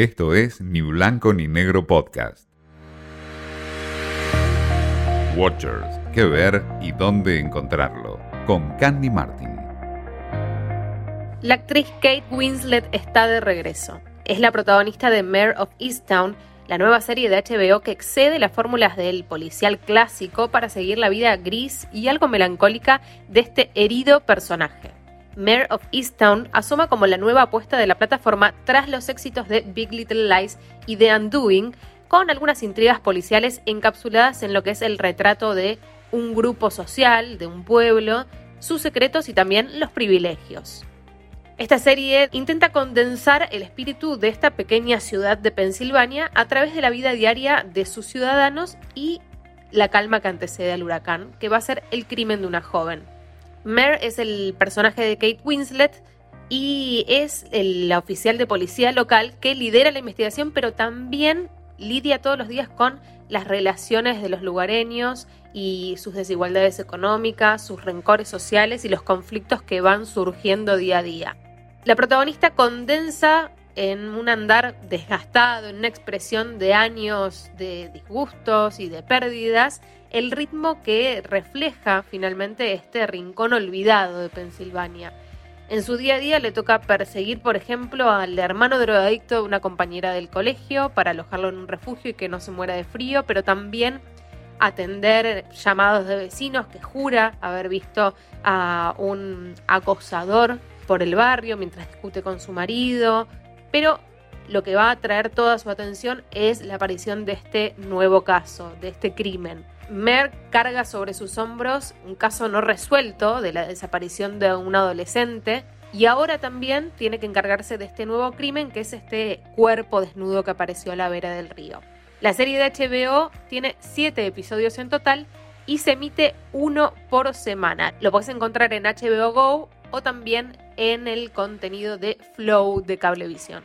Esto es Ni Blanco ni Negro Podcast. Watchers, qué ver y dónde encontrarlo. Con Candy Martin. La actriz Kate Winslet está de regreso. Es la protagonista de Mayor of Easttown, la nueva serie de HBO que excede las fórmulas del policial clásico para seguir la vida gris y algo melancólica de este herido personaje. Mayor of Easttown asoma como la nueva apuesta de la plataforma tras los éxitos de Big Little Lies y The Undoing, con algunas intrigas policiales encapsuladas en lo que es el retrato de un grupo social, de un pueblo, sus secretos y también los privilegios. Esta serie intenta condensar el espíritu de esta pequeña ciudad de Pensilvania a través de la vida diaria de sus ciudadanos y la calma que antecede al huracán, que va a ser el crimen de una joven. Mare es el personaje de Kate Winslet y es la oficial de policía local que lidera la investigación, pero también lidia todos los días con las relaciones de los lugareños y sus desigualdades económicas, sus rencores sociales y los conflictos que van surgiendo día a día. La protagonista condensa en un andar desgastado, en una expresión de años de disgustos y de pérdidas, el ritmo que refleja finalmente este rincón olvidado de Pensilvania. En su día a día le toca perseguir, por ejemplo, al hermano drogadicto de una compañera del colegio para alojarlo en un refugio y que no se muera de frío, pero también atender llamados de vecinos que jura haber visto a un acosador por el barrio mientras discute con su marido, pero lo que va a atraer toda su atención es la aparición de este nuevo caso, de este crimen. Mer carga sobre sus hombros un caso no resuelto de la desaparición de un adolescente y ahora también tiene que encargarse de este nuevo crimen que es este cuerpo desnudo que apareció a la vera del río. La serie de HBO tiene siete episodios en total y se emite uno por semana. Lo puedes encontrar en HBO Go o también en el contenido de Flow de Cablevisión.